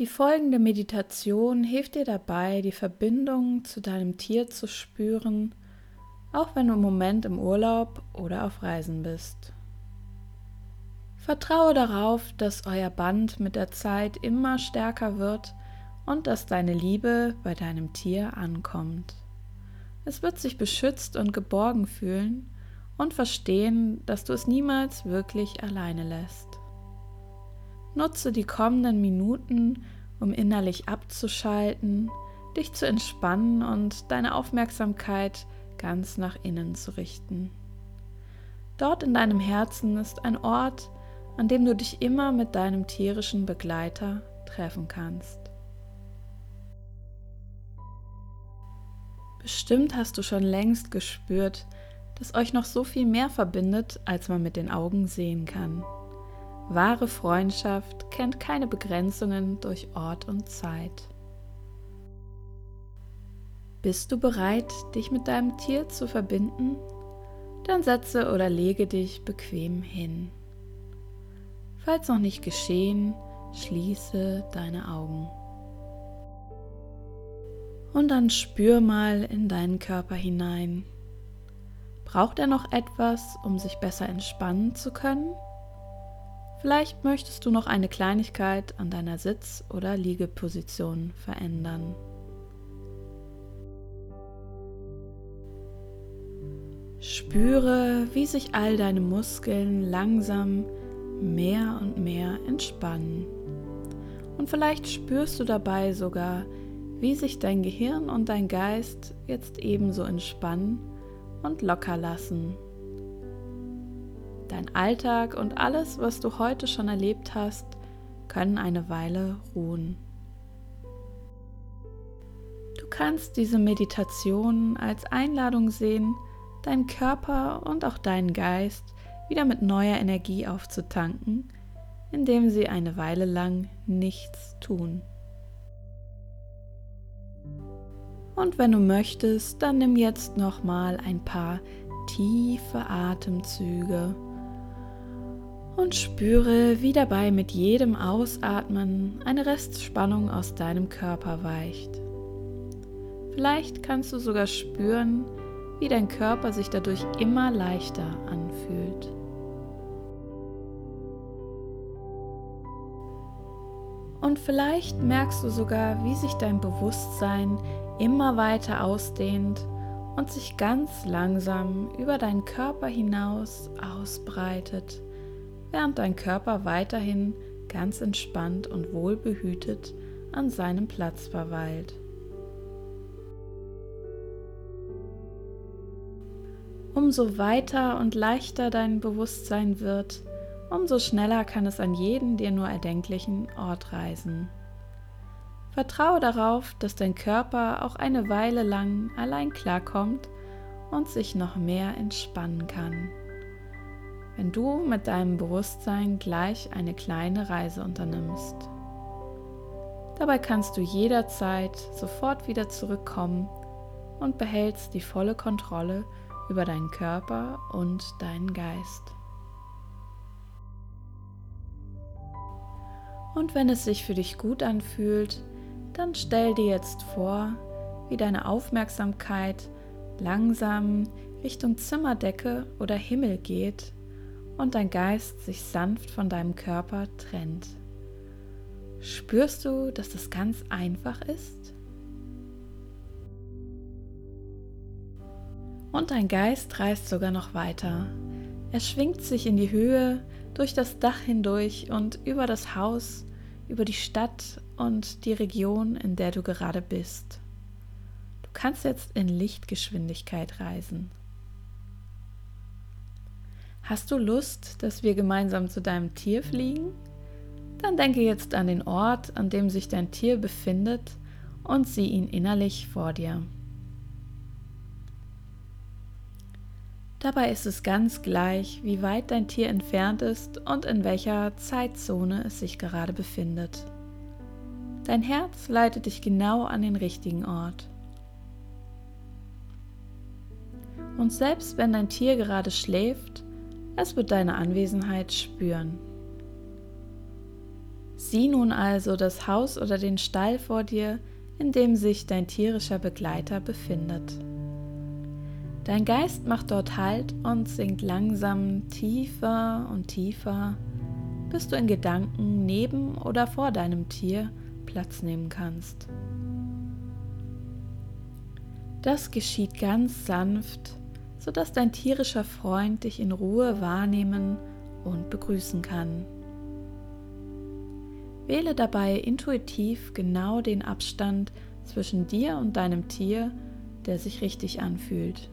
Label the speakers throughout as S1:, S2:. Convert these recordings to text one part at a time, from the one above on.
S1: Die folgende Meditation hilft dir dabei, die Verbindung zu deinem Tier zu spüren, auch wenn du im Moment im Urlaub oder auf Reisen bist. Vertraue darauf, dass euer Band mit der Zeit immer stärker wird und dass deine Liebe bei deinem Tier ankommt. Es wird sich beschützt und geborgen fühlen und verstehen, dass du es niemals wirklich alleine lässt. Nutze die kommenden Minuten, um innerlich abzuschalten, dich zu entspannen und deine Aufmerksamkeit ganz nach innen zu richten. Dort in deinem Herzen ist ein Ort, an dem du dich immer mit deinem tierischen Begleiter treffen kannst. Bestimmt hast du schon längst gespürt, dass euch noch so viel mehr verbindet, als man mit den Augen sehen kann. Wahre Freundschaft kennt keine Begrenzungen durch Ort und Zeit. Bist du bereit, dich mit deinem Tier zu verbinden? Dann setze oder lege dich bequem hin. Falls noch nicht geschehen, schließe deine Augen. Und dann spür mal in deinen Körper hinein. Braucht er noch etwas, um sich besser entspannen zu können? Vielleicht möchtest du noch eine Kleinigkeit an deiner Sitz- oder Liegeposition verändern. Spüre, wie sich all deine Muskeln langsam mehr und mehr entspannen. Und vielleicht spürst du dabei sogar, wie sich dein Gehirn und dein Geist jetzt ebenso entspannen und locker lassen Dein Alltag und alles, was du heute schon erlebt hast, können eine Weile ruhen. Du kannst diese Meditation als Einladung sehen, deinen Körper und auch deinen Geist wieder mit neuer Energie aufzutanken, indem sie eine Weile lang nichts tun. Und wenn du möchtest, dann nimm jetzt noch mal ein paar tiefe Atemzüge und spüre, wie dabei mit jedem Ausatmen eine Restspannung aus deinem Körper weicht. Vielleicht kannst du sogar spüren, wie dein Körper sich dadurch immer leichter anfühlt. Und vielleicht merkst du sogar, wie sich dein Bewusstsein immer weiter ausdehnt und sich ganz langsam über deinen Körper hinaus ausbreitet während dein Körper weiterhin ganz entspannt und wohlbehütet an seinem Platz verweilt. Umso weiter und leichter dein Bewusstsein wird, umso schneller kann es an jeden dir nur erdenklichen Ort reisen. Vertraue darauf, dass dein Körper auch eine Weile lang allein klarkommt und sich noch mehr entspannen kann wenn du mit deinem Bewusstsein gleich eine kleine Reise unternimmst. Dabei kannst du jederzeit sofort wieder zurückkommen und behältst die volle Kontrolle über deinen Körper und deinen Geist. Und wenn es sich für dich gut anfühlt, dann stell dir jetzt vor, wie deine Aufmerksamkeit langsam Richtung Zimmerdecke oder Himmel geht und dein Geist sich sanft von deinem Körper trennt. Spürst du, dass das ganz einfach ist? Und dein Geist reist sogar noch weiter. Er schwingt sich in die Höhe, durch das Dach hindurch und über das Haus, über die Stadt und die Region, in der du gerade bist. Du kannst jetzt in Lichtgeschwindigkeit reisen. Hast du Lust, dass wir gemeinsam zu deinem Tier fliegen? Dann denke jetzt an den Ort, an dem sich dein Tier befindet und sieh ihn innerlich vor dir. Dabei ist es ganz gleich, wie weit dein Tier entfernt ist und in welcher Zeitzone es sich gerade befindet. Dein Herz leitet dich genau an den richtigen Ort. Und selbst wenn dein Tier gerade schläft, es wird deine Anwesenheit spüren. Sieh nun also das Haus oder den Stall vor dir, in dem sich dein tierischer Begleiter befindet. Dein Geist macht dort Halt und sinkt langsam tiefer und tiefer, bis du in Gedanken neben oder vor deinem Tier Platz nehmen kannst. Das geschieht ganz sanft, sodass dein tierischer Freund dich in Ruhe wahrnehmen und begrüßen kann. Wähle dabei intuitiv genau den Abstand zwischen dir und deinem Tier, der sich richtig anfühlt.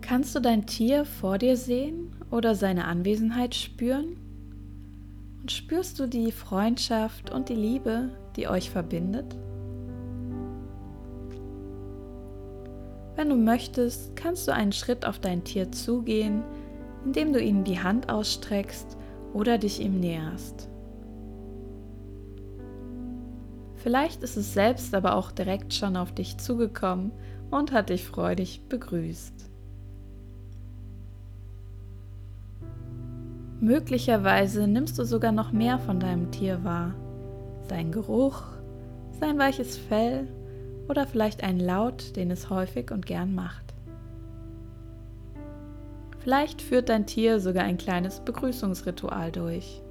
S1: Kannst du dein Tier vor dir sehen oder seine Anwesenheit spüren? Und spürst du die Freundschaft und die Liebe, die euch verbindet? Wenn du möchtest, kannst du einen Schritt auf dein Tier zugehen, indem du ihm die Hand ausstreckst oder dich ihm näherst. Vielleicht ist es selbst aber auch direkt schon auf dich zugekommen und hat dich freudig begrüßt. Möglicherweise nimmst du sogar noch mehr von deinem Tier wahr. Sein Geruch, sein weiches Fell oder vielleicht einen Laut, den es häufig und gern macht. Vielleicht führt dein Tier sogar ein kleines Begrüßungsritual durch.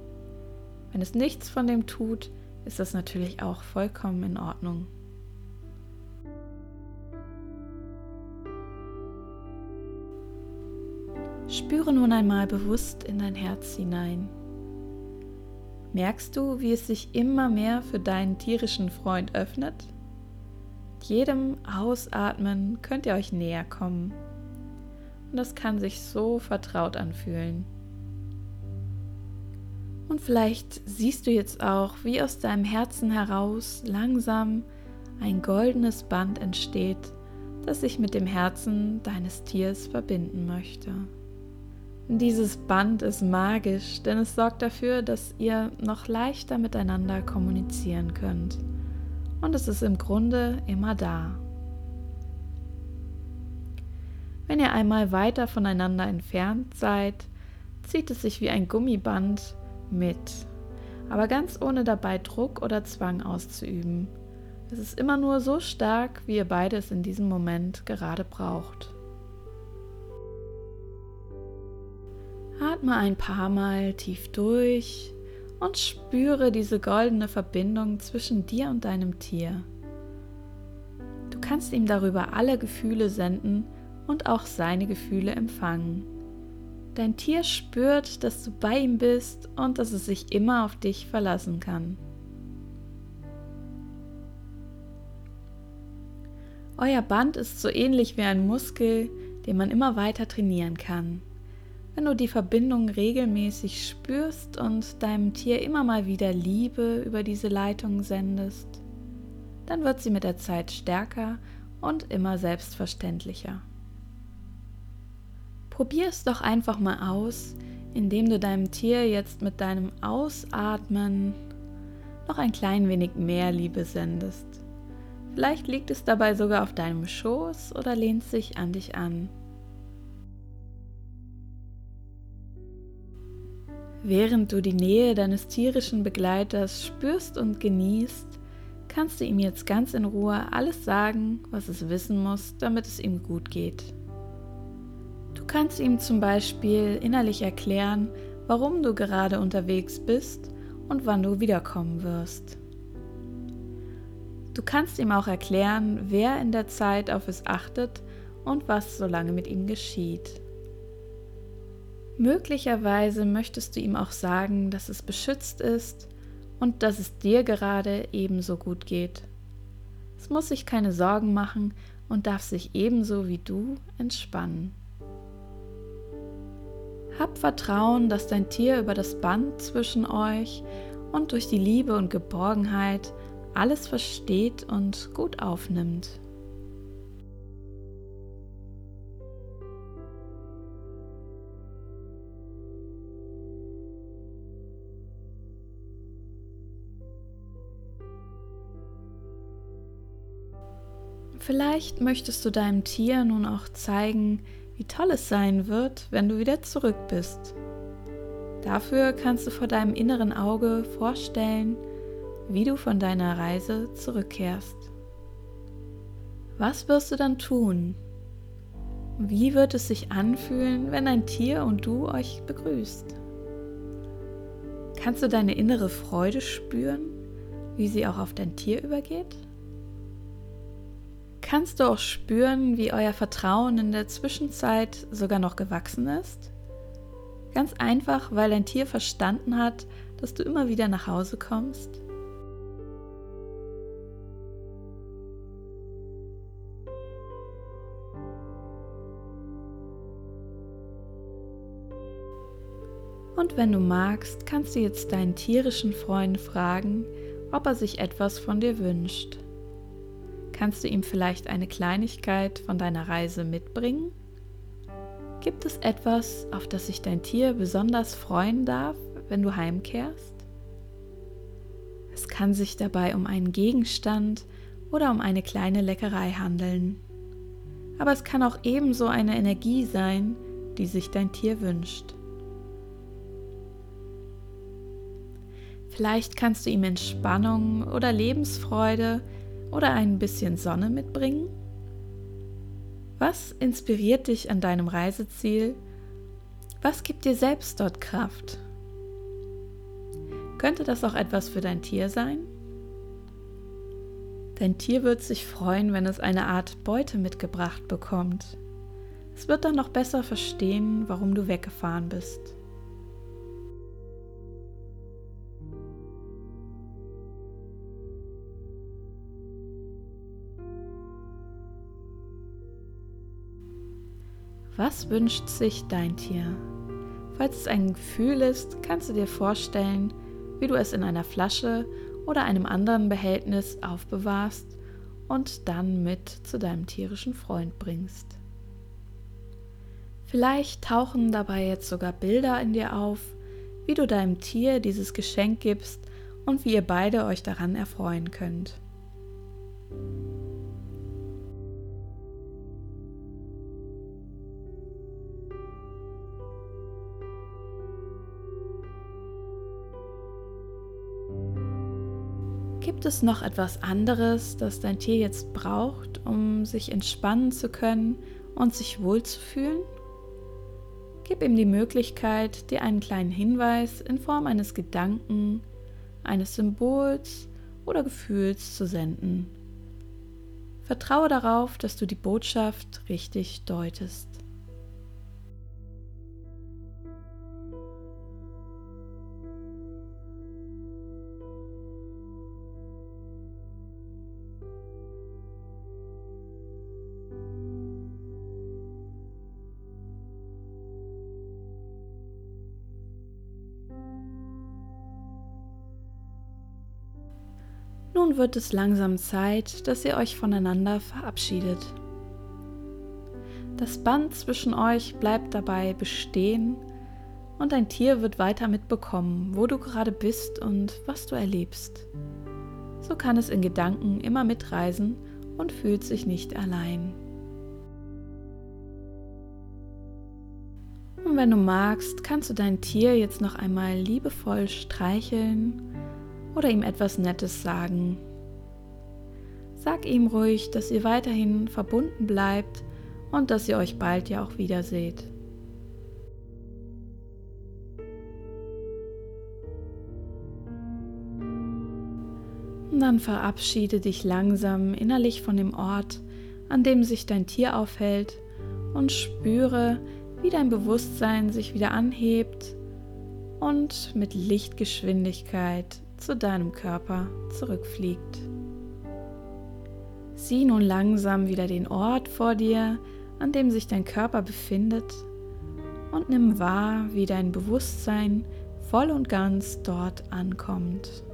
S1: Wenn es nichts von dem tut, ist das natürlich auch vollkommen in Ordnung. Spüre nun einmal bewusst in dein Herz hinein. Merkst du, wie es sich immer mehr für deinen tierischen Freund öffnet? Jedem Ausatmen könnt ihr euch näher kommen. Und das kann sich so vertraut anfühlen. Und vielleicht siehst du jetzt auch, wie aus deinem Herzen heraus langsam ein goldenes Band entsteht, das sich mit dem Herzen deines Tiers verbinden möchte. Dieses Band ist magisch, denn es sorgt dafür, dass ihr noch leichter miteinander kommunizieren könnt. Und es ist im Grunde immer da. Wenn ihr einmal weiter voneinander entfernt seid, zieht es sich wie ein Gummiband mit, aber ganz ohne dabei Druck oder Zwang auszuüben. Es ist immer nur so stark, wie ihr beide es in diesem Moment gerade braucht. Atme ein paar Mal tief durch und spüre diese goldene Verbindung zwischen dir und deinem Tier. Du kannst ihm darüber alle Gefühle senden und auch seine Gefühle empfangen. Dein Tier spürt, dass du bei ihm bist und dass es sich immer auf dich verlassen kann. Euer Band ist so ähnlich wie ein Muskel, den man immer weiter trainieren kann. Wenn du die Verbindung regelmäßig spürst und deinem Tier immer mal wieder Liebe über diese Leitung sendest, dann wird sie mit der Zeit stärker und immer selbstverständlicher. Probier es doch einfach mal aus, indem du deinem Tier jetzt mit deinem Ausatmen noch ein klein wenig mehr Liebe sendest. Vielleicht liegt es dabei sogar auf deinem Schoß oder lehnt sich an dich an. Während du die Nähe deines tierischen Begleiters spürst und genießt, kannst du ihm jetzt ganz in Ruhe alles sagen, was es wissen muss, damit es ihm gut geht. Du kannst ihm zum Beispiel innerlich erklären, warum du gerade unterwegs bist und wann du wiederkommen wirst. Du kannst ihm auch erklären, wer in der Zeit auf es achtet und was so lange mit ihm geschieht. Möglicherweise möchtest du ihm auch sagen, dass es beschützt ist und dass es dir gerade ebenso gut geht. Es muss sich keine Sorgen machen und darf sich ebenso wie du entspannen. Hab Vertrauen, dass dein Tier über das Band zwischen euch und durch die Liebe und Geborgenheit alles versteht und gut aufnimmt. Vielleicht möchtest du deinem Tier nun auch zeigen, wie toll es sein wird, wenn du wieder zurück bist. Dafür kannst du vor deinem inneren Auge vorstellen, wie du von deiner Reise zurückkehrst. Was wirst du dann tun? Wie wird es sich anfühlen, wenn ein Tier und du euch begrüßt? Kannst du deine innere Freude spüren, wie sie auch auf dein Tier übergeht? Kannst du auch spüren, wie euer Vertrauen in der Zwischenzeit sogar noch gewachsen ist? Ganz einfach, weil dein Tier verstanden hat, dass du immer wieder nach Hause kommst? Und wenn du magst, kannst du jetzt deinen tierischen Freund fragen, ob er sich etwas von dir wünscht. Kannst du ihm vielleicht eine Kleinigkeit von deiner Reise mitbringen? Gibt es etwas, auf das sich dein Tier besonders freuen darf, wenn du heimkehrst? Es kann sich dabei um einen Gegenstand oder um eine kleine Leckerei handeln. Aber es kann auch ebenso eine Energie sein, die sich dein Tier wünscht. Vielleicht kannst du ihm Entspannung oder Lebensfreude oder ein bisschen Sonne mitbringen. Was inspiriert dich an deinem Reiseziel? Was gibt dir selbst dort Kraft? Könnte das auch etwas für dein Tier sein? Dein Tier wird sich freuen, wenn es eine Art Beute mitgebracht bekommt. Es wird dann noch besser verstehen, warum du weggefahren bist. Was wünscht sich dein Tier? Falls es ein Gefühl ist, kannst du dir vorstellen, wie du es in einer Flasche oder einem anderen Behältnis aufbewahrst und dann mit zu deinem tierischen Freund bringst. Vielleicht tauchen dabei jetzt sogar Bilder in dir auf, wie du deinem Tier dieses Geschenk gibst und wie ihr beide euch daran erfreuen könnt. Gibt es noch etwas anderes, das dein Tier jetzt braucht, um sich entspannen zu können und sich wohlzufühlen? Gib ihm die Möglichkeit, dir einen kleinen Hinweis in Form eines Gedanken, eines Symbols oder Gefühls zu senden. Vertraue darauf, dass du die Botschaft richtig deutest. Wird es langsam Zeit, dass ihr euch voneinander verabschiedet. Das Band zwischen euch bleibt dabei bestehen und dein Tier wird weiter mitbekommen, wo du gerade bist und was du erlebst. So kann es in Gedanken immer mitreisen und fühlt sich nicht allein. Und wenn du magst, kannst du dein Tier jetzt noch einmal liebevoll streicheln oder ihm etwas Nettes sagen. Sag ihm ruhig, dass ihr weiterhin verbunden bleibt und dass ihr euch bald ja auch wiederseht. Dann verabschiede dich langsam innerlich von dem Ort, an dem sich dein Tier aufhält und spüre, wie dein Bewusstsein sich wieder anhebt und mit Lichtgeschwindigkeit zu deinem Körper zurückfliegt. Sieh nun langsam wieder den Ort vor dir, an dem sich dein Körper befindet und nimm wahr, wie dein Bewusstsein voll und ganz dort ankommt.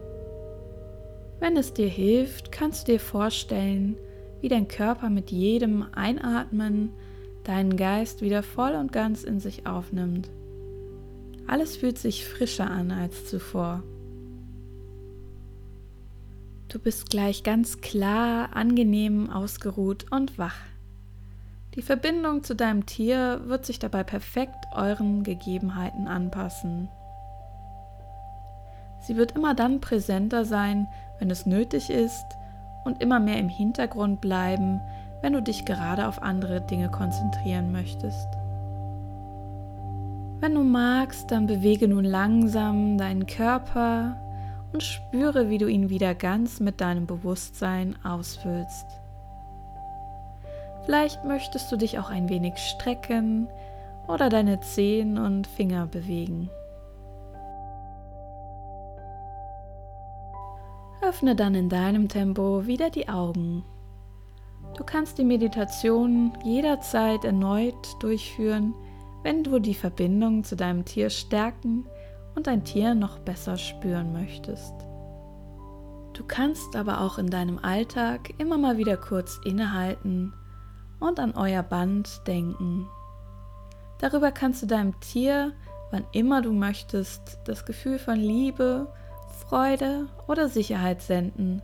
S1: Wenn es dir hilft, kannst du dir vorstellen, wie dein Körper mit jedem Einatmen deinen Geist wieder voll und ganz in sich aufnimmt. Alles fühlt sich frischer an als zuvor. Du bist gleich ganz klar, angenehm, ausgeruht und wach. Die Verbindung zu deinem Tier wird sich dabei perfekt euren Gegebenheiten anpassen. Sie wird immer dann präsenter sein, wenn es nötig ist und immer mehr im Hintergrund bleiben, wenn du dich gerade auf andere Dinge konzentrieren möchtest. Wenn du magst, dann bewege nun langsam deinen Körper und spüre, wie du ihn wieder ganz mit deinem Bewusstsein ausfüllst. Vielleicht möchtest du dich auch ein wenig strecken oder deine Zehen und Finger bewegen. Öffne dann in deinem Tempo wieder die Augen. Du kannst die Meditation jederzeit erneut durchführen, wenn du die Verbindung zu deinem Tier stärken und dein Tier noch besser spüren möchtest. Du kannst aber auch in deinem Alltag immer mal wieder kurz innehalten und an euer Band denken. Darüber kannst du deinem Tier, wann immer du möchtest, das Gefühl von Liebe, Freude oder Sicherheit senden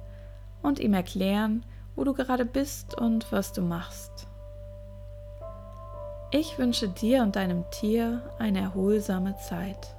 S1: und ihm erklären, wo du gerade bist und was du machst. Ich wünsche dir und deinem Tier eine erholsame Zeit.